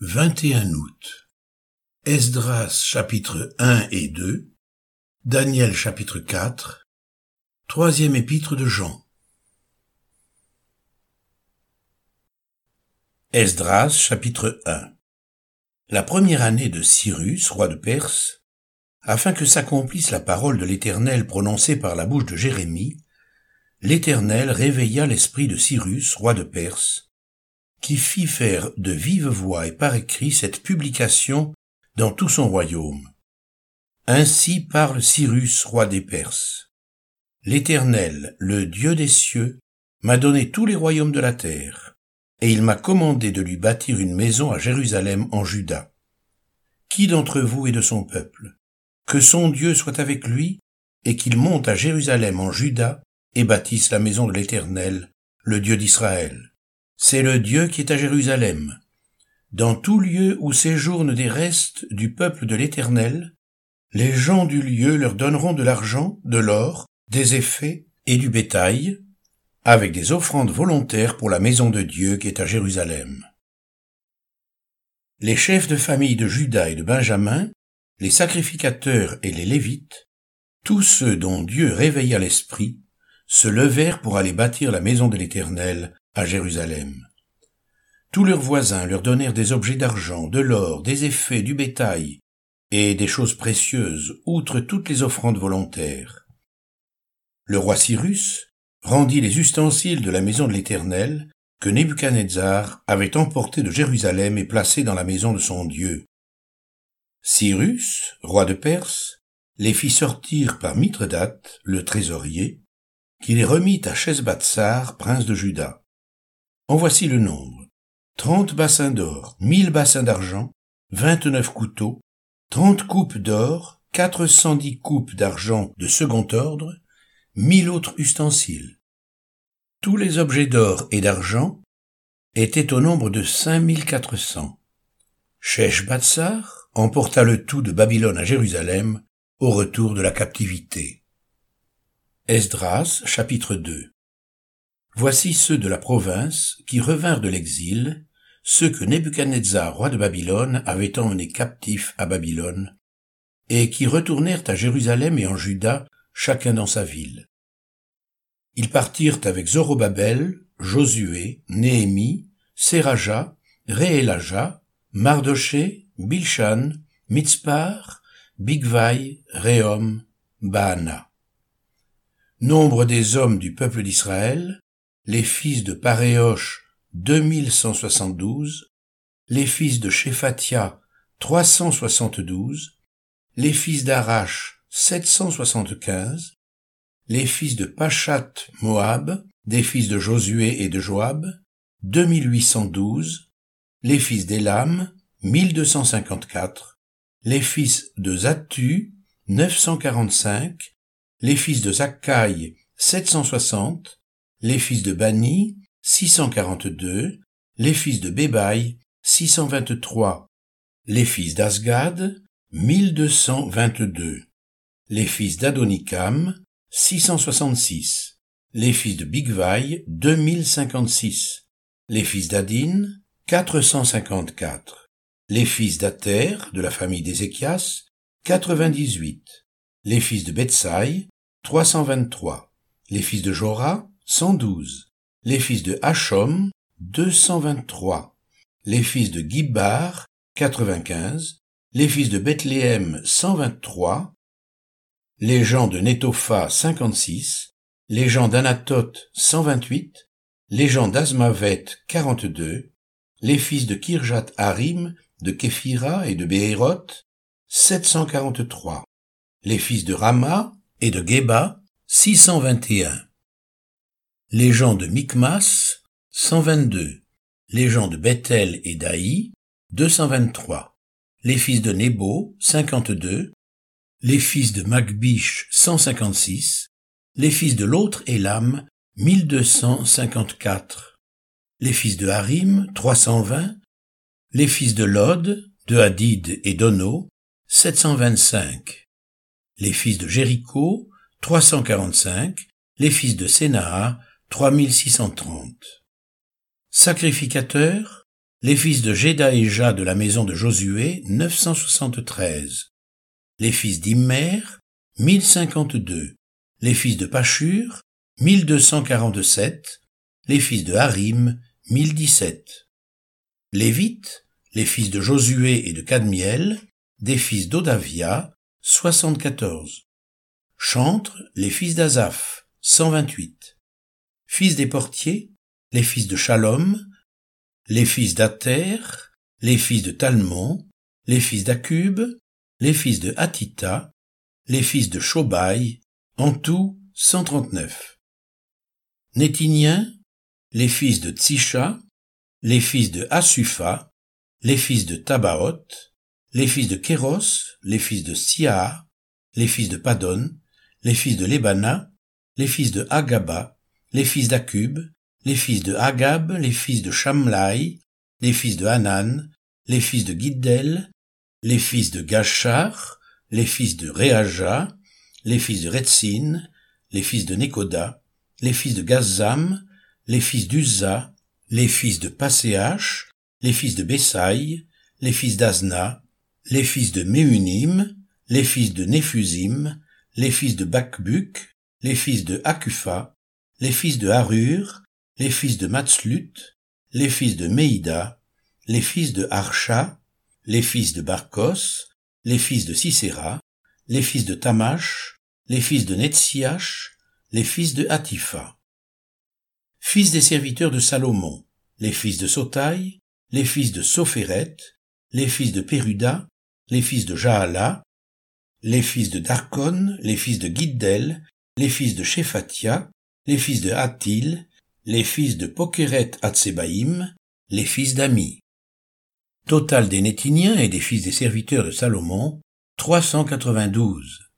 21 août. Esdras chapitre 1 et 2. Daniel chapitre 4. Troisième épître de Jean. Esdras chapitre 1. La première année de Cyrus, roi de Perse, afin que s'accomplisse la parole de l'Éternel prononcée par la bouche de Jérémie, l'Éternel réveilla l'esprit de Cyrus, roi de Perse, qui fit faire de vive voix et par écrit cette publication dans tout son royaume. Ainsi parle Cyrus, roi des Perses. L'Éternel, le Dieu des cieux, m'a donné tous les royaumes de la terre, et il m'a commandé de lui bâtir une maison à Jérusalem en Juda. Qui d'entre vous est de son peuple? Que son Dieu soit avec lui, et qu'il monte à Jérusalem en Juda, et bâtisse la maison de l'Éternel, le Dieu d'Israël c'est le Dieu qui est à Jérusalem. Dans tout lieu où séjournent des restes du peuple de l'Éternel, les gens du lieu leur donneront de l'argent, de l'or, des effets et du bétail, avec des offrandes volontaires pour la maison de Dieu qui est à Jérusalem. Les chefs de famille de Juda et de Benjamin, les sacrificateurs et les Lévites, tous ceux dont Dieu réveilla l'esprit, se levèrent pour aller bâtir la maison de l'Éternel à Jérusalem. Tous leurs voisins leur donnèrent des objets d'argent, de l'or, des effets, du bétail, et des choses précieuses, outre toutes les offrandes volontaires. Le roi Cyrus rendit les ustensiles de la maison de l'Éternel que Nebuchadnezzar avait emportés de Jérusalem et placés dans la maison de son Dieu. Cyrus, roi de Perse, les fit sortir par Mithredate, le trésorier, qui les remit à Shesbatsar, prince de Juda. En voici le nombre. Trente bassins d'or, mille bassins d'argent, vingt-neuf couteaux, trente coupes d'or, quatre cent dix coupes d'argent de second ordre, mille autres ustensiles. Tous les objets d'or et d'argent étaient au nombre de cinq mille quatre cents. Sheshbatsar emporta le tout de Babylone à Jérusalem au retour de la captivité. Esdras chapitre 2 Voici ceux de la province qui revinrent de l'exil, ceux que Nebuchadnezzar, roi de Babylone, avait emmenés captifs à Babylone, et qui retournèrent à Jérusalem et en Juda, chacun dans sa ville. Ils partirent avec Zorobabel, Josué, Néhémie, Seraja, Réélaja, Mardoché, Bilshan, Mitzpar, Bigvai, Réhom, Baana. Nombre des hommes du peuple d'Israël, les fils de Paréoche 2172, les fils de Shephatia 372, les fils d'Arash 775, les fils de Pachat Moab, des fils de Josué et de Joab 2812, les fils d'Elam 1254, les fils de Zatu 945, les fils de Zakkai 760, les fils de Bani, 642, les fils de Bébaï, 623, les fils d'Asgad, 1222, les fils d'Adonikam, 666, les fils de Bigvaï, 2056, les fils d'Adin, 454, les fils d'Ater, de la famille d'Ézéchias, 98, les fils de Betsaï, 323, les fils de Jorah, 112. Les fils de Hachom, 223. Les fils de Gibbar, 95. Les fils de Bethléem, 123. Les gens de Netopha, 56. Les gens d'Anatoth, 128. Les gens d'Azmavet, 42. Les fils de Kirjat Harim, de Képhira et de Béhéroth, 743. Les fils de Rama et de Geba, 621 les gens de Micmas, 122, les gens de Bethel et d'Aï, 223, les fils de Nebo, 52, les fils de Magbish, 156, les fils de l'autre Elam, 1254, les fils de Harim, 320, les fils de Lod, de Hadid et d'Ono, 725, les fils de Jéricho, 345, les fils de Sénaa, 3630. Sacrificateurs, Les fils de Jédaéja de la maison de Josué, 973. Les fils d'Immer, 1052. Les fils de Pachur, 1247. Les fils de Harim, 1017. Lévites, les fils de Josué et de Cadmiel, des fils d'Odavia, 74. Chantres, les fils d'Azaph, 128. Fils des portiers, les fils de Shalom, les fils d'Ater, les fils de Talmon, les fils d'Akub, les fils de Hatita, les fils de Shobai, en tout 139. Nétiniens, les fils de Tsisha, les fils de Asufa, les fils de Tabaoth, les fils de Kéros, les fils de Sia, les fils de Padon, les fils de Lebana, les fils de Agaba, les fils d'Akub, les fils de Agab, les fils de Shamlai, les fils de Hanan, les fils de Giddel, les fils de Gachar, les fils de Réaja, les fils de Retzin, les fils de Nekoda, les fils de Gazam, les fils d'Uza, les fils de Paséach, les fils de Bessaï, les fils d'Azna, les fils de Méunim, les fils de Néphusim, les fils de Bakbuk, les fils de Akufa, les fils de Harur, les fils de Matslut, les fils de Meïda, les fils de Archa, les fils de Barkos, les fils de Sisera, les fils de Tamash, les fils de Netsiach, les fils de Hatifa. Fils des serviteurs de Salomon, les fils de Sotaï, les fils de Sophéret, les fils de Péruda, les fils de Jahala, les fils de Darkon, les fils de Giddel, les fils de Shephatia, les fils de Hatil, les fils de Pokeret Hatsebaïm, les fils d'Ami. Total des Nétiniens et des fils des serviteurs de Salomon, 392.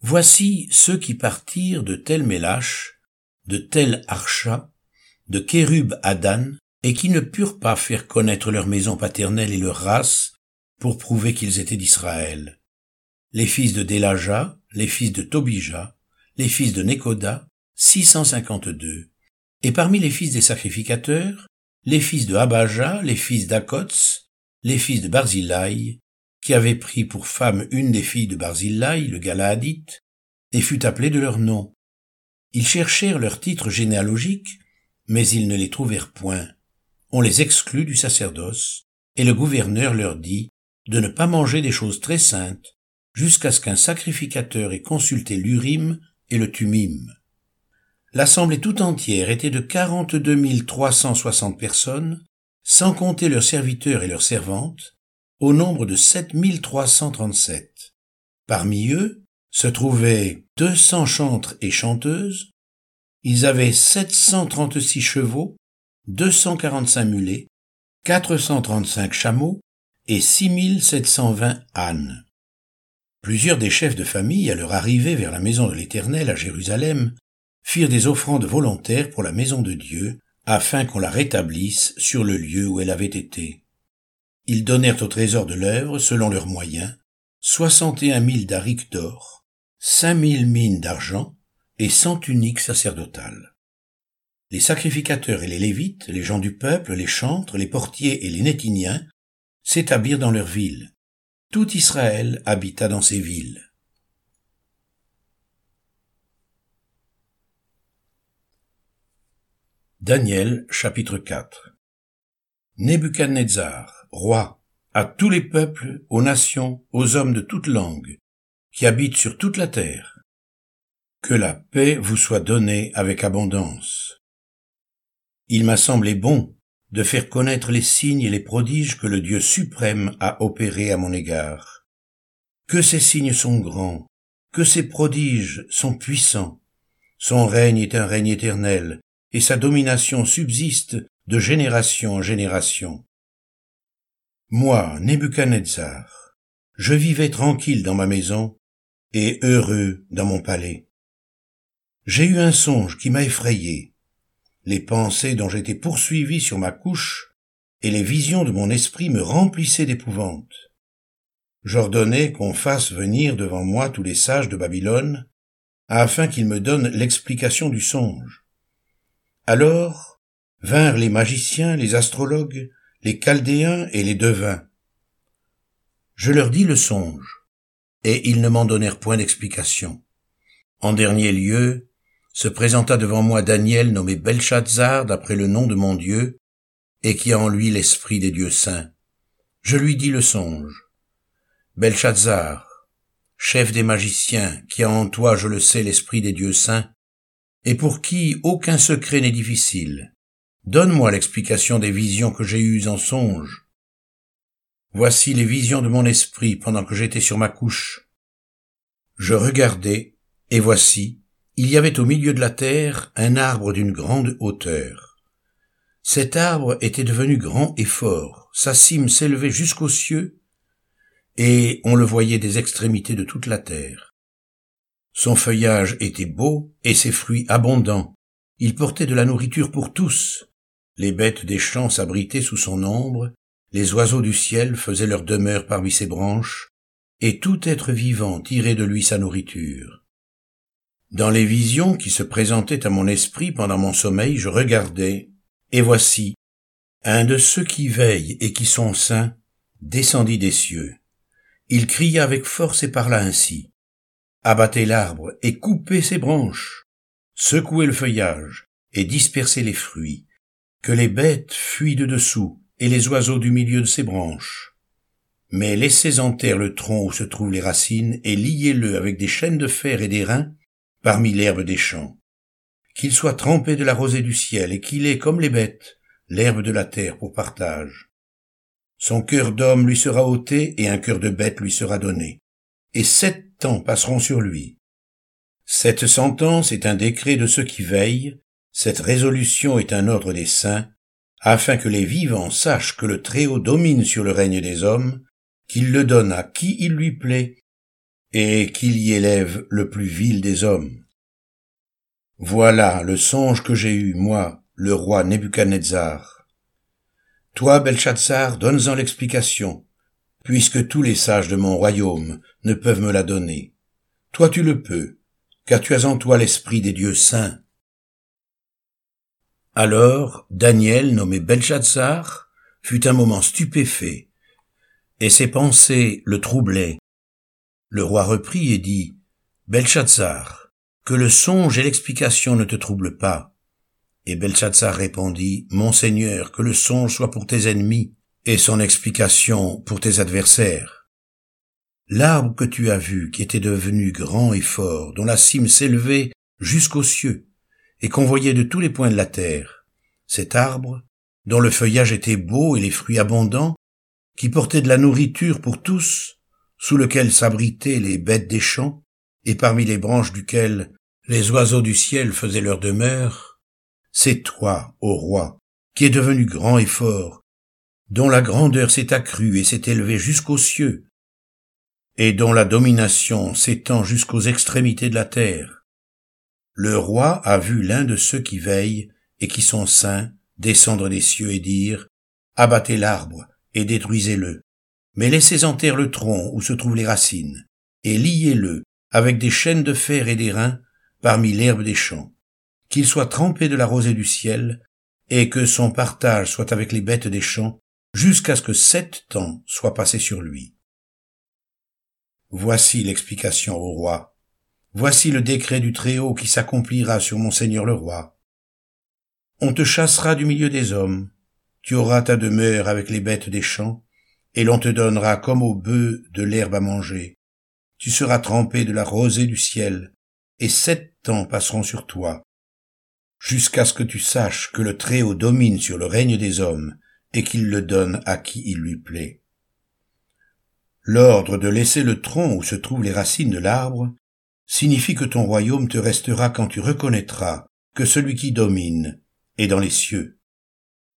Voici ceux qui partirent de Tel Mélache, de Tel Archa, de Kérub Adan, et qui ne purent pas faire connaître leur maison paternelle et leur race, pour prouver qu'ils étaient d'Israël. Les fils de Délaja, les fils de Tobija, les fils de Nekoda, 652. Et parmi les fils des sacrificateurs, les fils de Abaja, les fils d'Akots, les fils de Barzillai, qui avaient pris pour femme une des filles de Barzillai, le Galaadite, et fut appelé de leur nom. Ils cherchèrent leur titre généalogique, mais ils ne les trouvèrent point. On les exclut du sacerdoce, et le gouverneur leur dit, de ne pas manger des choses très saintes jusqu'à ce qu'un sacrificateur ait consulté l'Urim et le Tumim. L'assemblée tout entière était de 42 360 personnes, sans compter leurs serviteurs et leurs servantes, au nombre de 7 337. Parmi eux se trouvaient 200 chantres et chanteuses, ils avaient 736 chevaux, 245 mulets, 435 chameaux, et 6720 ânes. Plusieurs des chefs de famille, à leur arrivée vers la maison de l'Éternel à Jérusalem, firent des offrandes volontaires pour la maison de Dieu, afin qu'on la rétablisse sur le lieu où elle avait été. Ils donnèrent au trésor de l'œuvre, selon leurs moyens, soixante et un mille d'arics d'or, cinq mille mines d'argent et cent tuniques sacerdotales. Les sacrificateurs et les lévites, les gens du peuple, les chantres, les portiers et les nétiniens s'établirent dans leurs villes. Tout Israël habita dans ces villes. Daniel chapitre 4 Nebuchadnezzar, roi, à tous les peuples, aux nations, aux hommes de toute langue, qui habitent sur toute la terre. Que la paix vous soit donnée avec abondance. Il m'a semblé bon de faire connaître les signes et les prodiges que le Dieu suprême a opérés à mon égard. Que ces signes sont grands, que ces prodiges sont puissants. Son règne est un règne éternel, et sa domination subsiste de génération en génération. Moi, Nebuchadnezzar, je vivais tranquille dans ma maison, et heureux dans mon palais. J'ai eu un songe qui m'a effrayé les pensées dont j'étais poursuivi sur ma couche, et les visions de mon esprit me remplissaient d'épouvante. J'ordonnai qu'on fasse venir devant moi tous les sages de Babylone, afin qu'ils me donnent l'explication du songe. Alors vinrent les magiciens, les astrologues, les chaldéens et les devins. Je leur dis le songe, et ils ne m'en donnèrent point d'explication. En dernier lieu, se présenta devant moi Daniel nommé Belshazzar d'après le nom de mon Dieu, et qui a en lui l'esprit des dieux saints. Je lui dis le songe. Belshazzar, chef des magiciens, qui a en toi, je le sais, l'esprit des dieux saints, et pour qui aucun secret n'est difficile, donne-moi l'explication des visions que j'ai eues en songe. Voici les visions de mon esprit pendant que j'étais sur ma couche. Je regardais, et voici, il y avait au milieu de la terre un arbre d'une grande hauteur. Cet arbre était devenu grand et fort, sa cime s'élevait jusqu'aux cieux, et on le voyait des extrémités de toute la terre. Son feuillage était beau et ses fruits abondants. Il portait de la nourriture pour tous. Les bêtes des champs s'abritaient sous son ombre, les oiseaux du ciel faisaient leur demeure parmi ses branches, et tout être vivant tirait de lui sa nourriture. Dans les visions qui se présentaient à mon esprit pendant mon sommeil, je regardais, et voici, un de ceux qui veillent et qui sont saints descendit des cieux. Il cria avec force et parla ainsi. Abattez l'arbre et coupez ses branches, secouez le feuillage et dispersez les fruits, que les bêtes fuient de dessous et les oiseaux du milieu de ses branches. Mais laissez en terre le tronc où se trouvent les racines et liez-le avec des chaînes de fer et des reins parmi l'herbe des champs. Qu'il soit trempé de la rosée du ciel et qu'il ait, comme les bêtes, l'herbe de la terre pour partage. Son cœur d'homme lui sera ôté et un cœur de bête lui sera donné. Et sept temps passeront sur lui. Cette sentence est un décret de ceux qui veillent, cette résolution est un ordre des saints, afin que les vivants sachent que le Très-Haut domine sur le règne des hommes, qu'il le donne à qui il lui plaît, et qu'il y élève le plus vil des hommes. Voilà le songe que j'ai eu, moi, le roi Nebuchadnezzar. Toi, Belshazzar, donne-en l'explication, puisque tous les sages de mon royaume ne peuvent me la donner. Toi tu le peux, car tu as en toi l'esprit des dieux saints. Alors Daniel, nommé Belshazzar, fut un moment stupéfait, et ses pensées le troublaient, le roi reprit et dit, Belshazzar, que le songe et l'explication ne te troublent pas. Et Belshazzar répondit, Monseigneur, que le songe soit pour tes ennemis, et son explication pour tes adversaires. L'arbre que tu as vu, qui était devenu grand et fort, dont la cime s'élevait jusqu'aux cieux, et qu'on voyait de tous les points de la terre, cet arbre, dont le feuillage était beau et les fruits abondants, qui portait de la nourriture pour tous, sous lequel s'abritaient les bêtes des champs, et parmi les branches duquel les oiseaux du ciel faisaient leur demeure, c'est toi, ô roi, qui es devenu grand et fort, dont la grandeur s'est accrue et s'est élevée jusqu'aux cieux, et dont la domination s'étend jusqu'aux extrémités de la terre. Le roi a vu l'un de ceux qui veillent et qui sont saints descendre des cieux et dire, abattez l'arbre et détruisez-le mais laissez en terre le tronc où se trouvent les racines, et liez-le avec des chaînes de fer et d'airain parmi l'herbe des champs, qu'il soit trempé de la rosée du ciel, et que son partage soit avec les bêtes des champs, jusqu'à ce que sept temps soient passés sur lui. Voici l'explication au roi. Voici le décret du Très-Haut qui s'accomplira sur mon Seigneur le roi. On te chassera du milieu des hommes, tu auras ta demeure avec les bêtes des champs, et l'on te donnera comme au bœuf de l'herbe à manger. Tu seras trempé de la rosée du ciel, et sept temps passeront sur toi, jusqu'à ce que tu saches que le Très-Haut domine sur le règne des hommes, et qu'il le donne à qui il lui plaît. L'ordre de laisser le tronc où se trouvent les racines de l'arbre signifie que ton royaume te restera quand tu reconnaîtras que celui qui domine est dans les cieux.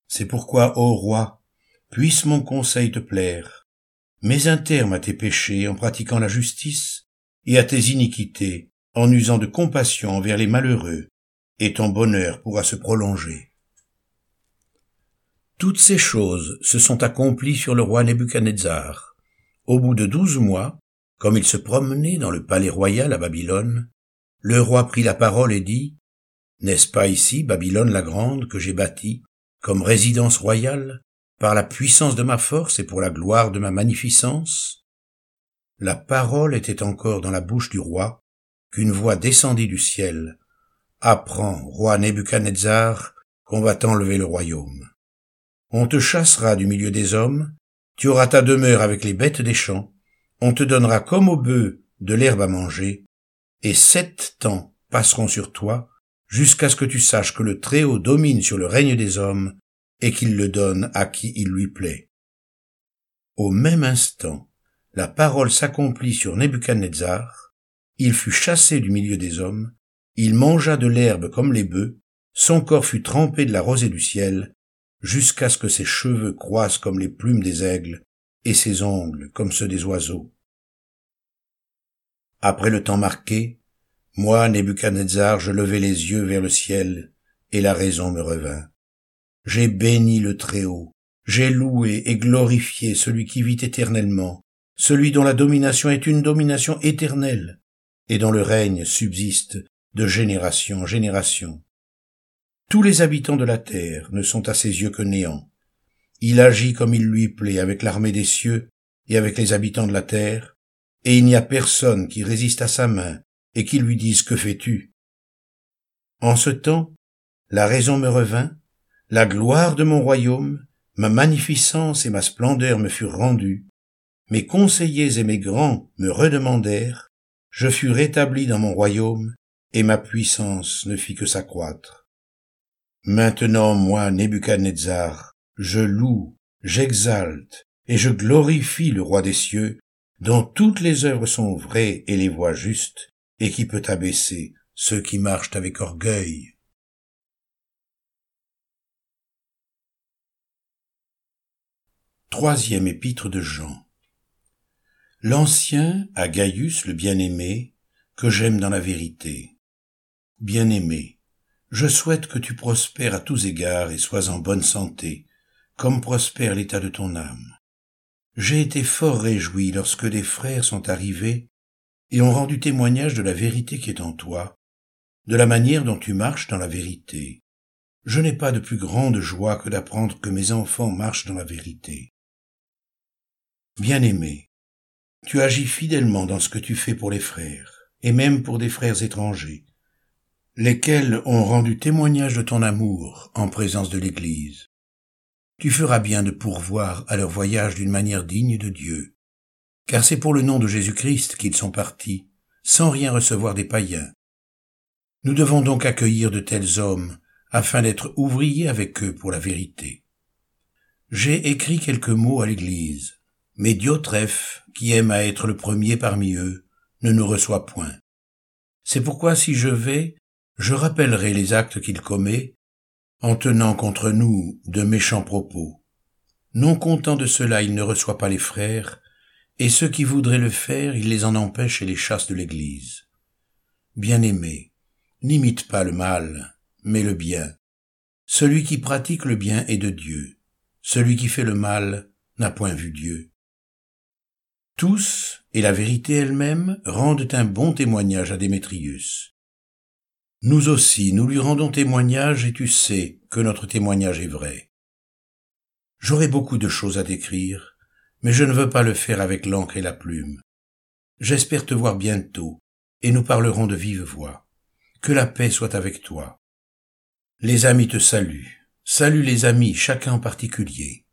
C'est pourquoi, ô roi, puisse mon conseil te plaire. Mets un terme à tes péchés en pratiquant la justice et à tes iniquités en usant de compassion envers les malheureux, et ton bonheur pourra se prolonger. Toutes ces choses se sont accomplies sur le roi Nebuchadnezzar. Au bout de douze mois, comme il se promenait dans le palais royal à Babylone, le roi prit la parole et dit, N'est-ce pas ici Babylone la grande que j'ai bâtie comme résidence royale, par la puissance de ma force et pour la gloire de ma magnificence? La parole était encore dans la bouche du roi, qu'une voix descendit du ciel. Apprends, roi Nebuchadnezzar, qu'on va t'enlever le royaume. On te chassera du milieu des hommes, tu auras ta demeure avec les bêtes des champs, on te donnera comme au bœuf de l'herbe à manger, et sept temps passeront sur toi, jusqu'à ce que tu saches que le Très-Haut domine sur le règne des hommes, et qu'il le donne à qui il lui plaît. Au même instant, la parole s'accomplit sur Nebuchadnezzar, il fut chassé du milieu des hommes, il mangea de l'herbe comme les bœufs, son corps fut trempé de la rosée du ciel, jusqu'à ce que ses cheveux croissent comme les plumes des aigles, et ses ongles comme ceux des oiseaux. Après le temps marqué, moi, Nebuchadnezzar, je levai les yeux vers le ciel, et la raison me revint. J'ai béni le Très-Haut, j'ai loué et glorifié celui qui vit éternellement, celui dont la domination est une domination éternelle, et dont le règne subsiste de génération en génération. Tous les habitants de la terre ne sont à ses yeux que néant. Il agit comme il lui plaît avec l'armée des cieux et avec les habitants de la terre, et il n'y a personne qui résiste à sa main et qui lui dise que fais-tu? En ce temps, la raison me revint, la gloire de mon royaume, ma magnificence et ma splendeur me furent rendues, mes conseillers et mes grands me redemandèrent, je fus rétabli dans mon royaume, et ma puissance ne fit que s'accroître. Maintenant, moi, Nebuchadnezzar, je loue, j'exalte et je glorifie le roi des cieux, dont toutes les œuvres sont vraies et les voies justes, et qui peut abaisser ceux qui marchent avec orgueil. Troisième épître de Jean. L'ancien à Gaius le bien-aimé, que j'aime dans la vérité. Bien-aimé, je souhaite que tu prospères à tous égards et sois en bonne santé, comme prospère l'état de ton âme. J'ai été fort réjoui lorsque des frères sont arrivés et ont rendu témoignage de la vérité qui est en toi, de la manière dont tu marches dans la vérité. Je n'ai pas de plus grande joie que d'apprendre que mes enfants marchent dans la vérité. Bien-aimé, tu agis fidèlement dans ce que tu fais pour les frères, et même pour des frères étrangers, lesquels ont rendu témoignage de ton amour en présence de l'Église. Tu feras bien de pourvoir à leur voyage d'une manière digne de Dieu, car c'est pour le nom de Jésus-Christ qu'ils sont partis, sans rien recevoir des païens. Nous devons donc accueillir de tels hommes, afin d'être ouvriers avec eux pour la vérité. J'ai écrit quelques mots à l'Église, mais Diotrephe, qui aime à être le premier parmi eux, ne nous reçoit point. C'est pourquoi si je vais, je rappellerai les actes qu'il commet, en tenant contre nous de méchants propos. Non content de cela, il ne reçoit pas les frères, et ceux qui voudraient le faire, il les en empêche et les chasse de l'Église. Bien-aimé, n'imite pas le mal, mais le bien. Celui qui pratique le bien est de Dieu. Celui qui fait le mal n'a point vu Dieu. Tous, et la vérité elle-même, rendent un bon témoignage à Démétrius. Nous aussi, nous lui rendons témoignage et tu sais que notre témoignage est vrai. J'aurais beaucoup de choses à décrire, mais je ne veux pas le faire avec l'encre et la plume. J'espère te voir bientôt, et nous parlerons de vive voix. Que la paix soit avec toi. Les amis te saluent. Salue les amis, chacun en particulier.